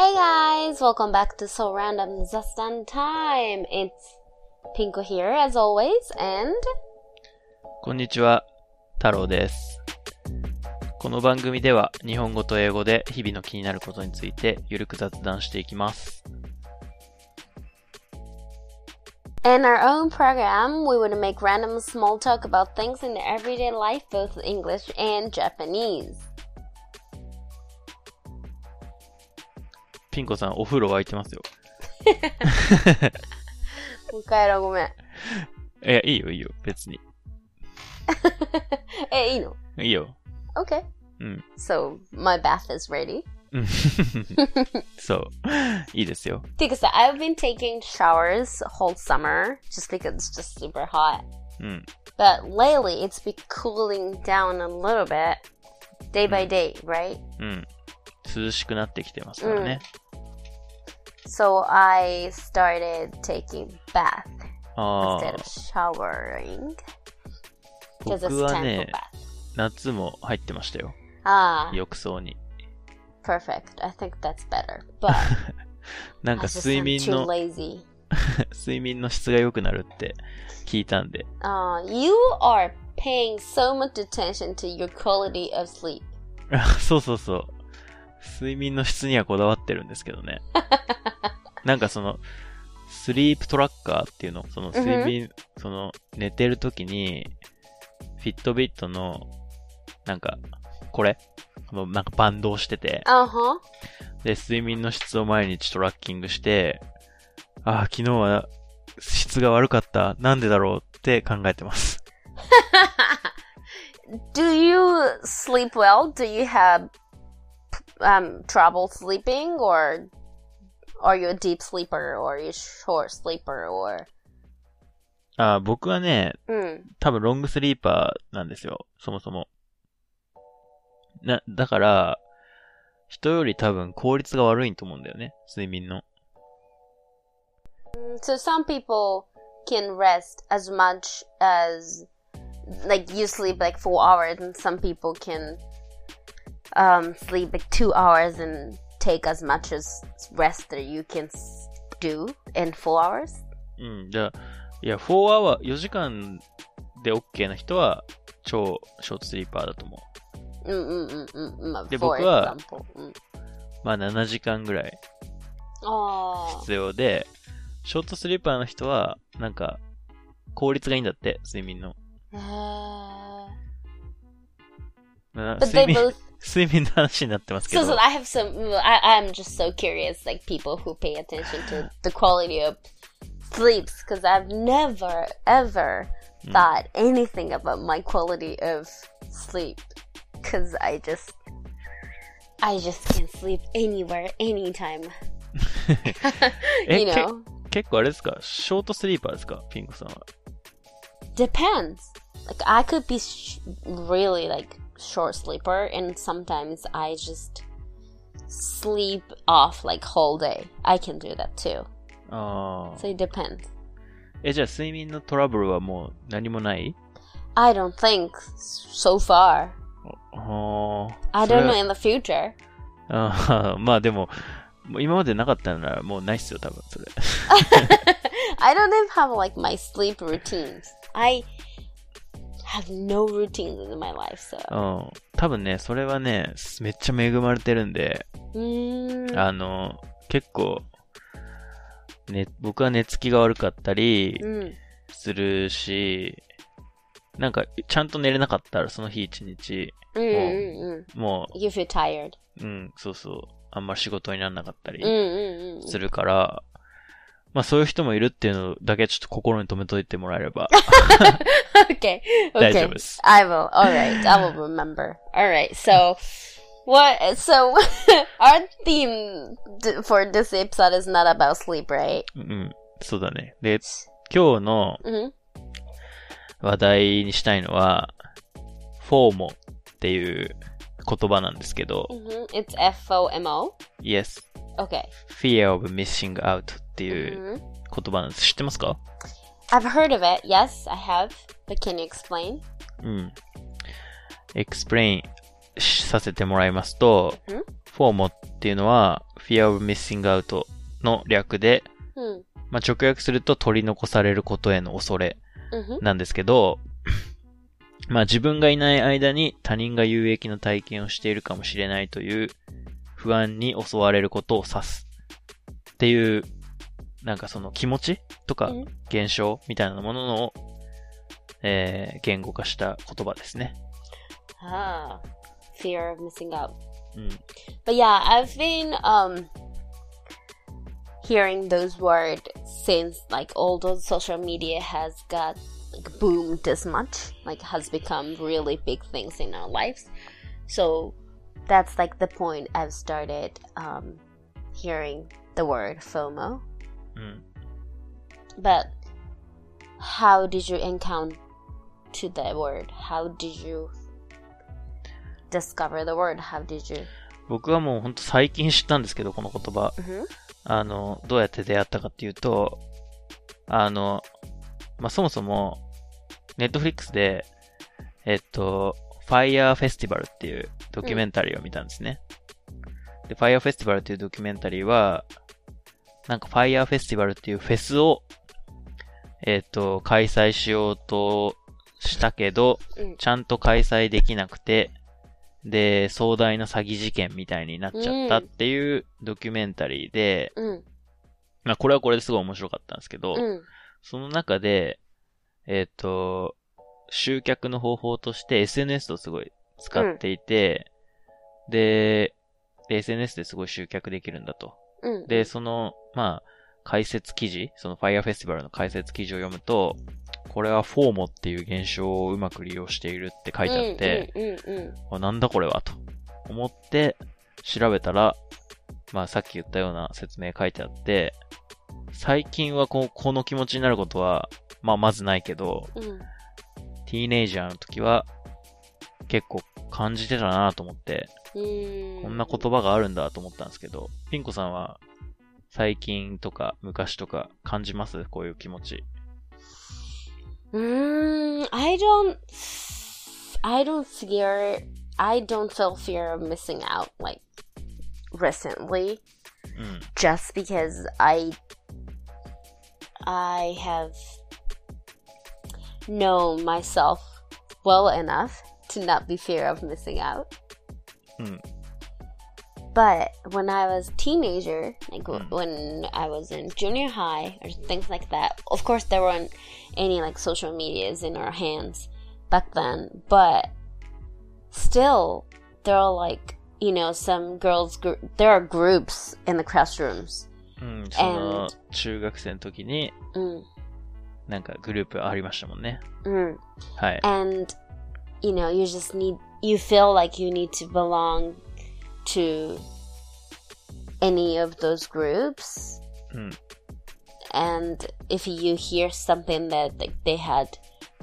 Hey guys, welcome back to So Random Zastan Time. It's Pinko here as always, and こんにちは、太郎です。この番組では日本語と英語で日々の気になることについてゆるく雑談していきます。in our own program, we would make random small talk about things in everyday life, both English and Japanese. ピンコさん、お風呂沸いてますよ。もう帰ろう、ごめん。え、いいよいいよ、別に。え、いいのいいよ。Okay. うん。So, my bath is ready. うんそう。いいですよ。Because I've been taking showers whole summer just because it's just super hot. うん。But lately, it's been cooling down a little bit day by day, right? うん。涼しくなってきてますからね。So I started taking bath あ instead あ of、showering because 僕 it's は time for ね bath.、夏も入ってましたよ。Ah, 浴槽に。perfect. I think that's better. But なん I か just 睡 am 眠 too の、lazy. 睡眠の質が良くなるって聞いたんで。Uh, you are paying so much attention to your quality of sleep. そうそうそう。睡眠の質にはこだわってるんですけどね。なんかその、スリープトラッカーっていうの、その睡眠、その寝てる時に、フィットビットの、なんか、これ？このなんかバンドをしてて、Uh huh. で、睡眠の質を毎日トラッキングして、ああ、昨日は質が悪かった。なんでだろうって考えてます。Do you sleep well? Do you have um, trouble sleeping, or are you a deep sleeper, or are you short sleeper, or ああ、僕はね、 mm. 多分ロングスリーパーなんですよ。そもそも。な、だから、人より多分効率が悪いと思うんだよね。睡眠の。 so some people can rest as much as like you sleep like four hours, and some people can um, sleep like two hours and take as much as rest that you can do in four hours? うん、じゃあ、いや、4ワーは4時間で OK な人は超ショートスリーパーだと思う。うんうんうんうん。まあ、で、僕は、うん、まあ7時間ぐらい必要で、ショートスリーパーの人は、なんか、効率がいいんだって、睡眠の。へぇー。But they both 睡眠の話になってますけ So, ど so。I have some. I, I'm just so curious, like people who pay attention to the quality of sleeps, because I've never ever Mm. thought anything about my quality of sleep, because I just, I just can sleep anywhere, anytime. え you know, 結構あれですかショートスリーパーですかピンクさんは。 depends. Like I could be sh- really like short sleeper, and sometimes I just sleep off like whole day. I can do that too. ああ So。it depends. え、じゃあ睡眠のトラブルはもう何もない I don't think so far. ああ。 I それ don't は know in the future. ああ、まあでも、もう今までなかったならもうないっすよ、多分、それ。 I don't even have like my sleep routines. I have no routines in my life, so. うん。多分ね、それはね、めっちゃ恵まれてるんで、Mm, あの、結構、ね、僕は寝つきが悪かったり mm, するし、なんか、ちゃんと寝れなかったらその日一日、mm, mm, mm. も You feel tired. う、うん、そうそう、あんま仕事にならなかったり Mm, mm, mm. するから、まあそういう人もいるっていうのだけちょっと心に留めといてもらえれば okay. 大 Okay. 丈夫です。I will. All right. I will remember. All right. So, what? So, our theme for this episode is not about sleep, right? うん、そうだね。で、今日の Mm-hmm. 話題にしたいのは、フォーモっていう言葉なんですけど、Mm-hmm. It's F O M O. Yes, Okay. fear of missing out っていう Mm-hmm. 言葉なんです。知ってますか？I've heard of it. Yes, I have. But can you explain? うん。explain しさせてもらいますと、うん FOMO っていうのは Fear of Missing Out の略で、うん。まあ、直訳すると取り残されることへの恐れうん。なんですけど、まあ自分がいない間に他人が有益な体験をしているかもしれないという不安に襲われることを指すっていう、なんかその気持ちとかうん現象みたいなものの、えー言語化した言葉ですね。 Ah, fear of missing out. うん。 But yeah, I've been um hearing those words since like all those social media has got like boomed this much, like has become really big things in our lives. So that's like the point I've started um hearing the word FOMO. うん。But how did you encounter to the word? How did you discover the word? How did you? 僕はもうほんと最近知ったんですけど、この言葉。Mhm. あの、どうやって出会ったかっていうと、あの、まあ、そもそも、ネットフリックスで、えっと、Fire Festival っていうドキュメンタリーを見たんですね。で、Fire Festival っていうドキュメンタリーは、なんか Fire Festival っていうフェスを、えっと、開催しようとしたけど、うん。ちゃんと開催できなくて、で、壮大な詐欺事件みたいになっちゃったっていうドキュメンタリーで、Mm, まあこれはこれですごい面白かったんですけど、mm, その中で、えっ、と、集客の方法として SNS をすごい使っていて、で、で SNS ですごい集客できるんだと。mm, で、その、まあ、解説記事、その Fire Festival の解説記事を読むと、これはフォーモっていう現象をうまく利用しているって書いてあって、mm, mm, mm, あなんだこれはと思って調べたら、まあさっき言ったような説明書いてあって、最近はこうこの気持ちになることは、まあまずないけど、mm. ティーネイジャーの時は結構感じてたなと思って、Mm. こんな言葉があるんだと思ったんですけど、ピンコさんは最近とか昔とか感じますこういう気持ち。Mm, I don't. I don't fear. I don't feel fear of missing out like recently, うん。just because I. I have known myself well enough to not be fear of missing out. うん。But when I was teenager, like w- Mm. when I was in junior high or things like that, of course there weren't any like social medias in our hands back then. But still, there are like you know some girls. Gr- there are groups in the classrooms. うん。その、中学生の時に Mm, なんかグループありましたもんね。 mm. はい。 And you know you just need. You feel like you need to belong to any of those groups. うん。 and if you hear something that like they had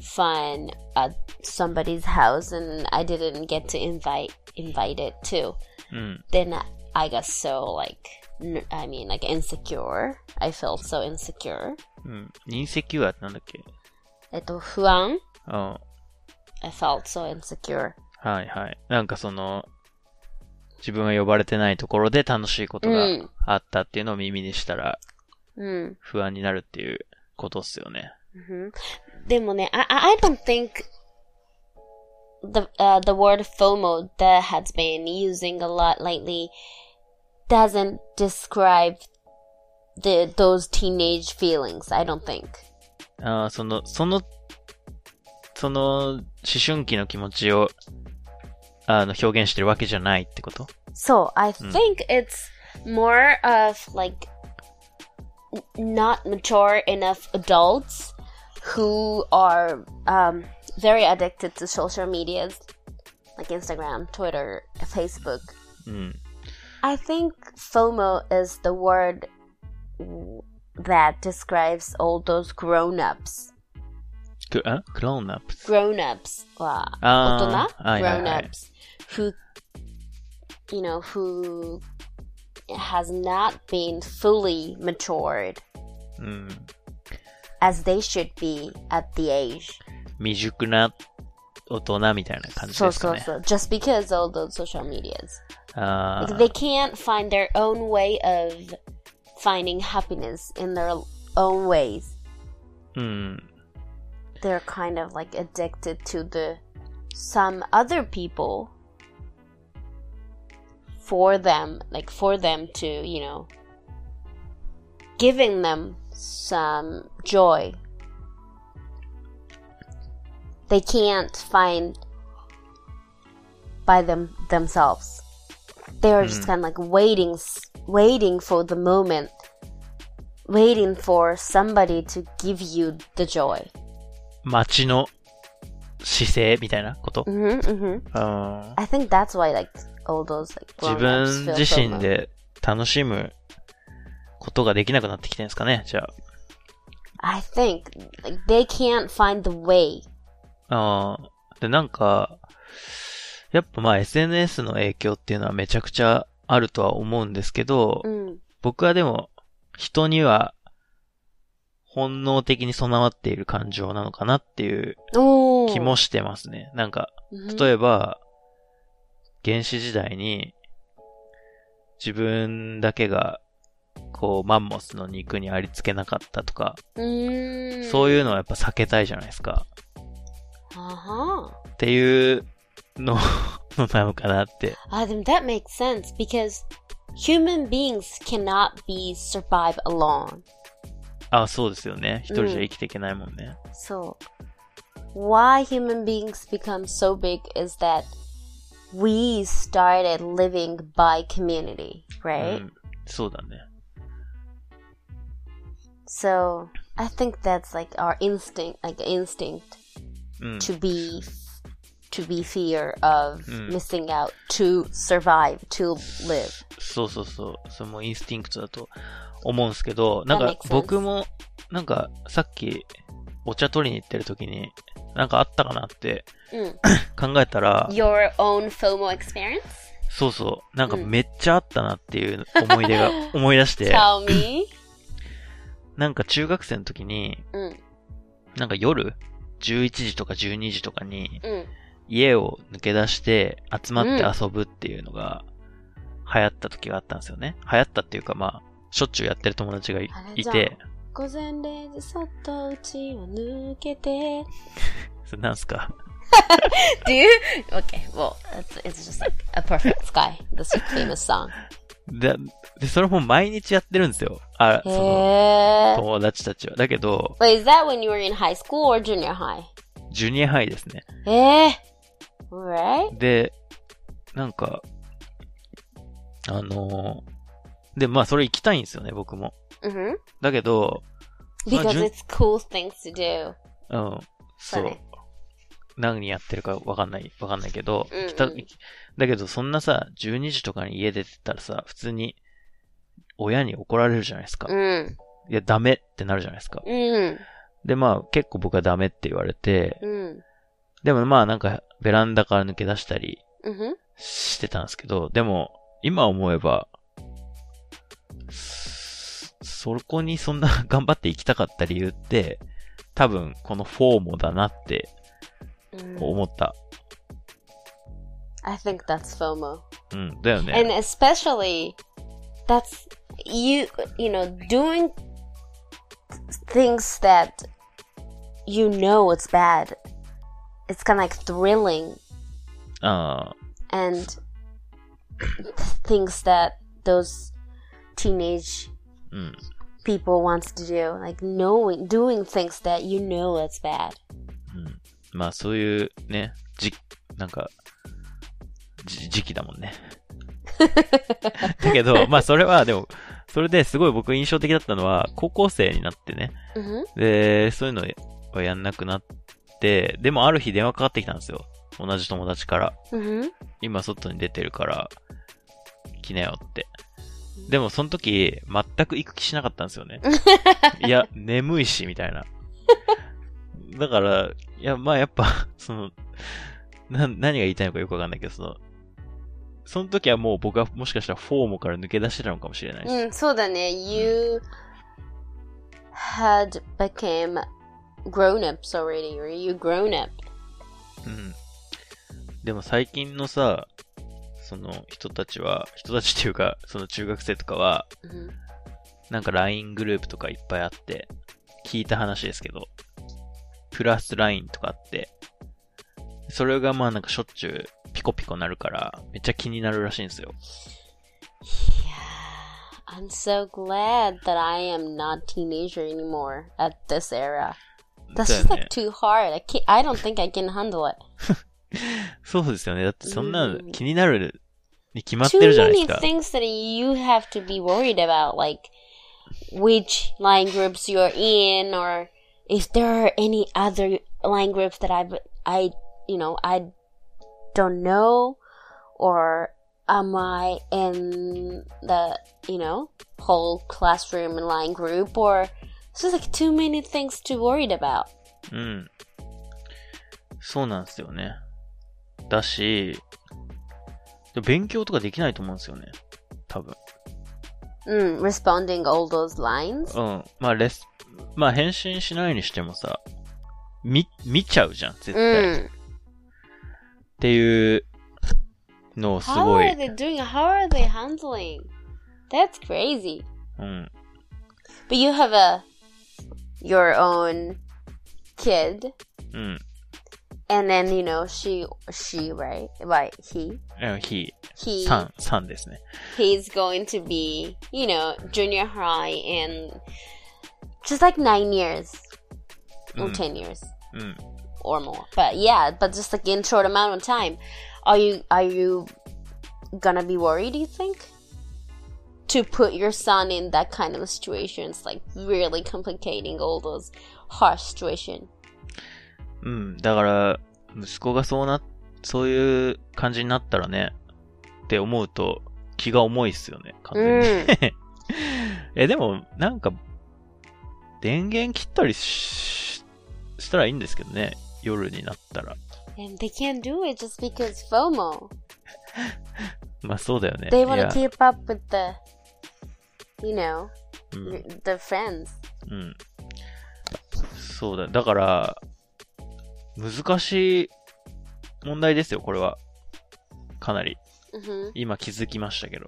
fun at somebody's house and I didn't get to invite invite it too, うん。 then I got so like n- I mean like insecure. I felt so insecure. うん。インセキュアってなんだっけえっと不安うん。 I felt so insecure. はいはい。なんかその、 自分が呼ばれてないところで楽しいことがうんあったっていうのを耳にしたらうん。不安になるっていうことっすよね。でもね、I, I I don't think the uh, the word FOMO that has been using a lot lately doesn't describe the those teenage feelings. I don't think. ああ、その、その、その、思春期の気持ちを、あの、表現してるわけじゃないってこと So I think it's more of like n- not mature enough adults who are um, very addicted to social medias like Instagram, Twitter, Facebook. うん。 I think FOMO is the word w- that describes all those grown-ups. く、あクローンアップ Grown-ups はあー大人はいはいはい grown-ups who you know who has not been fully matured うん。 as they should be at the age. 未熟な 大人みたいな感じそうですかね。そうそう。Just because all those social medias. あ Like ー they can't find their own way of finding happiness in their own ways. うん。 They're kind of like addicted to the some other people for them, like for them to, you know, giving them some joy. They can't find by them themselves. They are just Mm. kind of like waiting, s- waiting for the moment, waiting for somebody to give you the joy. 街の姿勢みたいなこと、 hmm hmm あー I think that's why like all those like 自分自.身で楽しむことができなくなってきてるんですかね、じゃ I think like they can't find the way. あ。あーで、なんか、やっぱまあ SNS の影響っていうのはめちゃくちゃあるとは思うんですけど、Mm. 僕はでも人には本能的に備わっている感情なのかなっていう Oh. 気もしてますね。なんか、Mhm. 例えば、原始時代に、自分だけが、こう、マンモスの肉にありつけなかったとか、そういうのはやっぱ避けたいじゃないですか。ははっていうの、のなのかなって。あ、でも that makes sense because human beings cannot be survive alone. あ、そうですよね。一人じゃ生きていけないもんね。うん、そう。Why human beings become so big is that we started living by community, う right? ん。そうだね。 So, I think that's like our instinct, like instinct うん。 to be to be fear of Mm. missing out to survive to live そうそうそう。それもインスティンクトだと思うんですけど、なん That か makes sense. 僕も、なんかさっきお茶取りに行ってる時に、 なんかあったかなって考えたら、your own FOMO experience? そうそう。なんかうん。めっちゃあったなっていう思い出が 思い出して、tell me なんか中学生の時に、mm, なんか夜、11時とか12時とかに mm. 家を抜け出して集まって遊ぶっていうのが流行った時があったんですよね。流行ったっていうかまあ、しょっちゅうやってる友達がいて、午前0時そっとうちを抜けてそれなんすか Do you? Okay, well, it's, it's just like a perfect sky. This famous song. で、で、それも毎日やってるんですよ。あ、その.友達たちは。だけど、Wait, is that when you were in high school or junior high? ジュニアハイですね。Eh. Right? で、なんか、あのーで、まあそれ行きたいんですよね、僕も。Mm-hmm. だけど、Because it's cool things to do. うん、そう。何やってるかわかんない、わかんないけど、うんうん来ただけどそんなさ、12時とかに家出てたらさ、普通に親に怒られるじゃないですか。Mm. いや、ダメってなるじゃないですか。Mm. で、まあ結構僕はダメって言われて、Mm. でもまあなんかベランダから抜け出したり Mm-hmm. してたんですけど、でも今思えば、そそこにそんな頑張っていきたかった理由って、多分このフォーモだなって Mm. 思った。I think that's FOMO. うん、だよね。And especially that's you you know doing things that you know it's bad. It's kind of like thrilling あ and things that those teenage。People wants to do like knowing doing things that you know it's bad うん。まあそういうね、じ、なんか、じ、時期だもんね。だけど、まあそれはでも、それですごい僕印象的だったのは、高校生になってね。mm-hmm. で、そういうのはやんなくなって、でもある日電話かかってきたんですよ。同じ友達から。Mm-hmm. 今外に出てるから、来なよって。でもその時、全く行く気しなかったんですよね。いや、眠いし、みたいな。だから、いや、まあやっぱ、その、な、何が言いたいのかよくわかんないけど、その、その時はもう僕はもしかしたらフォームから抜け出してたのかもしれないし。Mm, so then uh, you had became grown ups already or you grown up うん。でも最近のさ、その人たちは、人たちっていうか、その中学生とかは、hmm なんか LINE グループとかいっぱいあって、聞いた話ですけど、プラス LINE とかあって、それがまあなんかしょっちゅうピコピコなるから、めっちゃ気になるらしいんですよ。Yeah. I'm so glad that I am not teenager anymore at this era. That's just ね like too hard. I can't, I don't think I can handle it. そうですよね。だってそんなうん気になるに決まって Too るじゃないで many すか。 things that you have to be worried about, like which line groups you're in, or if there are any other line groups that I've, I, you know, I don't know, or am I in the, you know, whole classroom and line group, or it's just like too many things to worried about. うん。そうなんですよね。 だし、で勉強とかできないと思うんですよね。多分。Mm, responding all those lines. うん。まあ、レス、まあ、返信しないにしてもさ、見、見ちゃうじゃん、絶対。っ Mm. ていうのをす How ご are い、they doing? How are they handling? That's crazy. うん。But you have a your own kid, うん。and then you know she she right right he. Oh he. He. Son, son he's going to be you know junior high in just like nine years. Or mm. ten years. Mm. or more. But yeah but just like in short amount of time. Are you are you gonna be worried do you think? To put your son in that kind of situation? It's like really complicating all those harsh situations うん。だから、息子がそうな、そういう感じになったらね、って思うと、気が重いっすよね、完全に。Mm. え、でも、なんか、電源切ったりし、したらいいんですけどね。夜になったら。And they can't do it just because FOMO. まあそうだよね。They い want や to keep up with the, you know, うん、the friends. うん。そうだ。だから、難しい問題ですよ、これは。かなり。hmm 今気づきましたけど。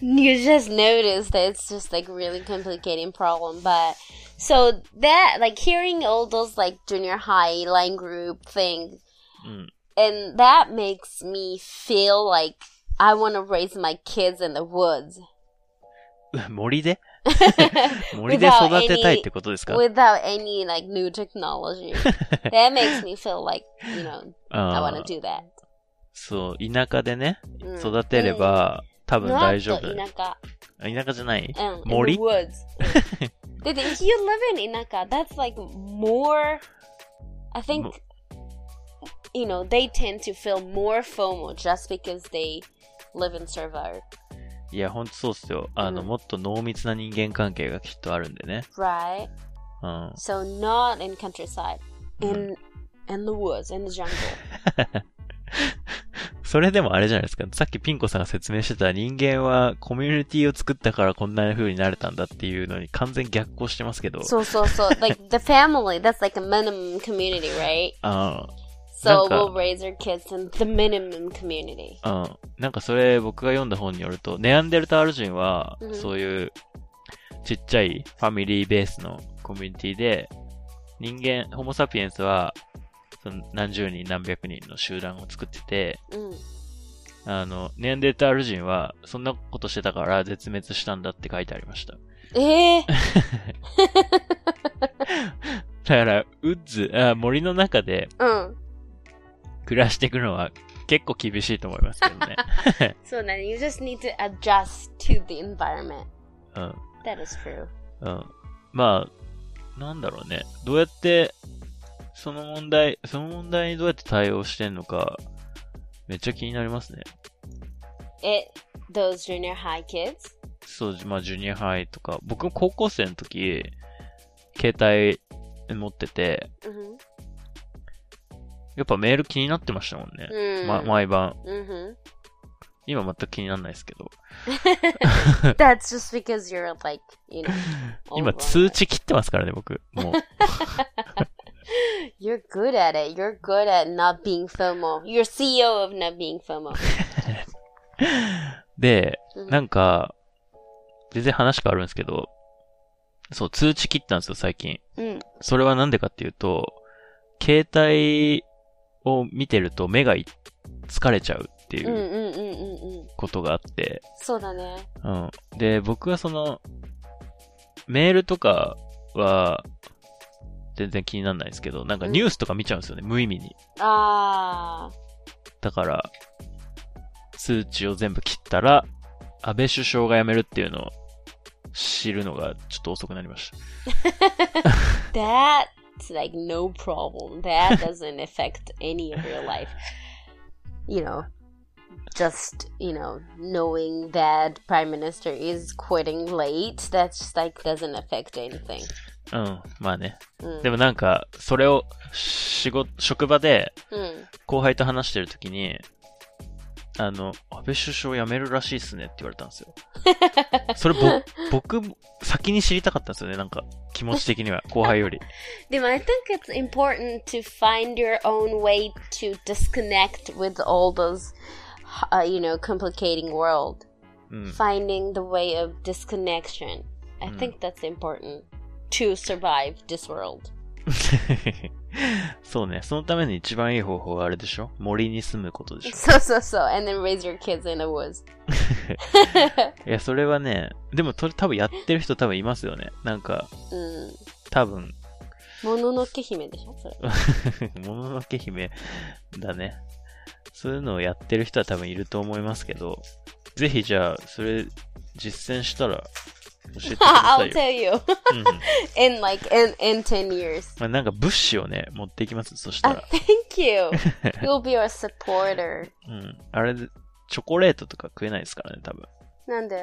you just noticed that it's just like really complicating problem but so that like hearing all those like junior high line group thing うん。and that makes me feel like i want to raise my kids in the woods 森で 森で育てたいってことですか without any like new technology that makes me feel like you know i あ want to ー do that そう、田舎でね、うん育てれば、多分大丈夫。 Not the 田舎あ田舎じゃないうん in the 森 woods うんだって if you live in Inaka that's like more I think も you know they tend to feel more FOMO just because they live in survival いや、ほんとそうっすよ。あの、うんもっと濃密な人間関係がきっとあるんでね。right? うん。so not in countryside in in the woods in the jungle それでもあれじゃないですか。さっきピンコさんが説明してた人間はコミュニティを作ったからこんな風になれたんだっていうのに完全逆行してますけど。so so so like the family that's like a minimum community right? あ so we'll raise our kids in the minimum community あ、うん。なんかそれ僕が読んだ本によると、ネアンデルタール人はうん、そういうちっちゃいファミリーベースのコミュニティで、人間、ホモサピエンスは、その何十人何百人の集団を作ってて、mm. あの、ネアンデルタール人は、そんなことしてたから絶滅したんだって書いてありました。えー だから、ウッズ、あ森の中でうん暮らしていくのは結構厳しいと思いますけどね。So then you just need to adjust to the environment. うん。That is true. うん。まあ、なんだろうね。どうやって、その問題、その問題にどうやって対応してんのか、めっちゃ気になりますね。It those junior high kids? そう、まあ、ジュニアハイとか、僕も高校生の時、携帯持ってて、Mm-hmm. やっぱメール気になってましたもんね。うん、毎晩。うん、今全く気にならないですけど。That's just because you're like, you know. 今通知切ってますからね、僕。もう。you're good at it. You're good at not being FOMO. You're CEO of not being FOMO. で、なんか、全然話変わるんですけど、そう、通知切ったんですよ、最近。うん。それはなんでかっていうと、携帯、を見てると目がい疲れちゃうっていうんうんううんうんうん。ことがあって、そうだね。うん。で、僕はその、メールとかは、全然気にならないですけど、なんかニュースとか見ちゃうんですよね、無意味に。あだから、通知を全部切ったら、安倍首相が辞めるっていうのを知るのがちょっと遅くなりましー。That's like no problem. That doesn't affect any of your life. You know, just, you know, knowing that Prime Minister is quitting late, that's just like doesn't affect anything. た。うん、まあね。うん。でもなんか、それを仕事、職場でうん。後輩と話してるときに、 あの、安倍首相辞めるらしいっすねって言われたんですよ。それぼ、僕、先に知りたかったんですよね、なんか、気持ち的には、後輩より。でも I think it's important to find your own way to disconnect with all those, uh, you know, complicating world. うん。Finding the way of disconnection. I Mm. think that's important to survive this world. そうね。そのために一番いい方法はあれでしょ？森に住むことでしょ？So so so, and then raise your kids in the woods. いや、それはね、でも、と多分やってる人多分いますよね。なんか、うん。多分、もののけ姫でしょ？それ。もののけ姫だね。そういうのをやってる人は多分いると思いますけど、ぜひじゃあ、それ実践したら教えてくださ I'll いよ。tell you. うんうん in like in in ten years. まあ、なんか物資をね、持っていきます。そした Uh, ら。thank you. You'll be our supporter. うん。あれで、チョコレートとか食えないですからね、多分。なんで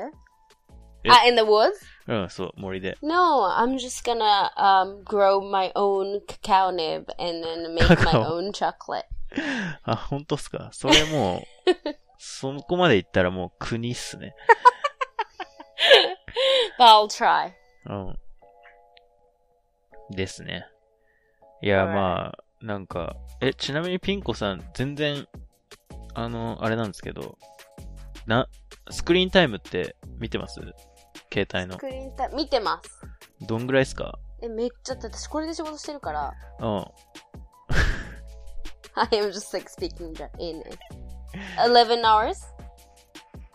え Ah, in the woods? うん、そう、森で。No, I'm just gonna um grow my own cacao nib and then make my Cacao. own chocolate. あ、本当っすかそれもう、そこまで行ったらもう国っすね。But I'll try. うん。ですね。いや.まあ、なんか、え、ちなみにピンコさん、全然、あの、あれなんですけど、な、スクリーンタイムって見てます？携帯のス。クリーンタイム見てます。どんぐらいですか？え、めっちゃ、だって私これで仕事してるから。うん。I am just like speaking in it. 11 hours?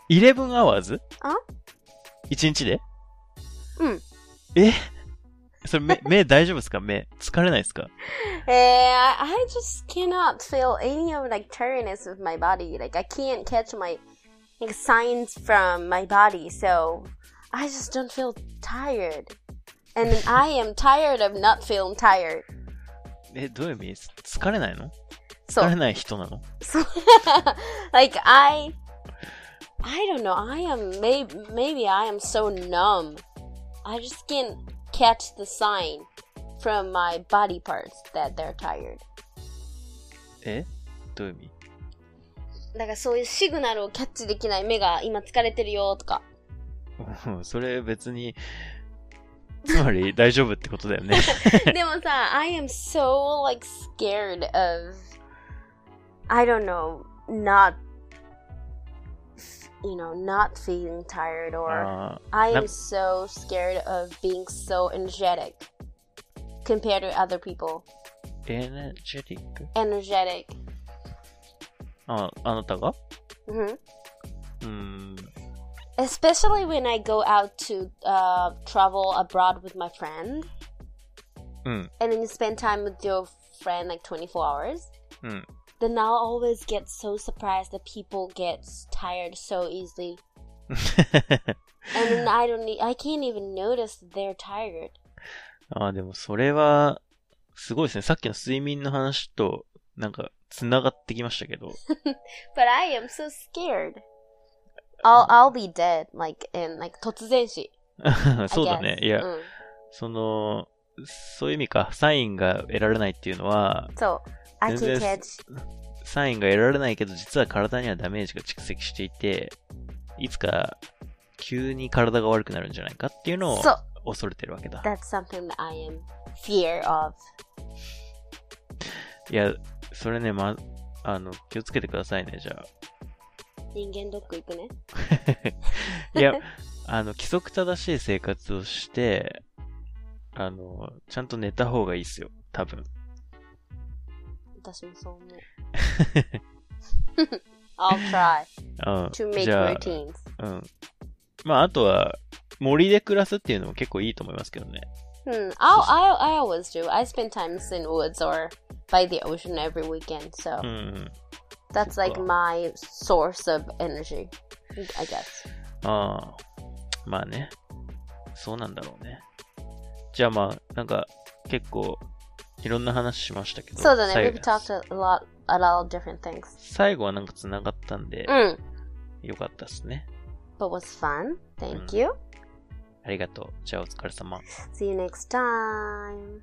11 hours? あ ?1 日で？うん。えそれ目、目大丈夫ですか目。疲れないですか Eh, I, I just cannot feel any of like tiredness of my body. Like I can't catch my like signs from my body, so I just don't feel tired. And then I am tired of not feeling tired. え、どういう意味疲れないの So 疲れない人なの So, like I, I don't know. I am maybe maybe I am so numb. I just can't catch the sign from my body parts that they're tired. えどういう意味だからそういうシグナルをキャッチできない目が今疲れてるよとか。うんそれ別に、つまり大丈夫ってことだよね。でもさ、I am so like scared of, I don't know, not, you know, not feeling tired or あ I am な so scared of being so energetic compared to other people. ーエネジェティック Energetic. あ、あなたが hmm うーん。 Especially when I go out to uh, travel abroad with my friend. うん。 and then you spend time with your friend like 24 hours, うん。 Then I'll always get so surprised that people get tired so easily. And I don't I can't even notice they're tired. あーでもそれは、すごいですね。さっきの睡眠の話と、なんか、繋がってきましたけど。But I am so scared. I'll, I'll be dead, like, in, like, 突然死。そうだね。いや、うん。その、そういう意味か。サインが得られないっていうのは、そう。全然.サインが得られないけど、実は体にはダメージが蓄積していて、いつか急に体が悪くなるんじゃないかっていうのを。恐れてるわけだ。That's something that I am fear of. いや、それね、ま、あの、気をつけてくださいね、じゃあ。人間ドック行くね。いや、あの、規則正しい生活をして、あの、ちゃんと寝た方がいいっすよ、多分。私もそう思う。I'll try うん。to make じゃあ routines. うん。まあ、あとは、森で暮らすっていうのも結構いいと思いますけどね。Hmm. I'll, I I always do. I spend times in woods or by the ocean every weekend. So うんうん。that's like my source of energy. I guess. ああ。まあね。そうなんだろうね。じゃあまあ、なんか、結構、いろんな話しましたけど。そうだね。最 We've talked a lot, a lot of different things. 最後はなんか繋がったんで、Mm. よかったですね。But was fun. Thank Mm. you. ありがとう。じゃあお疲れ様。See you next time.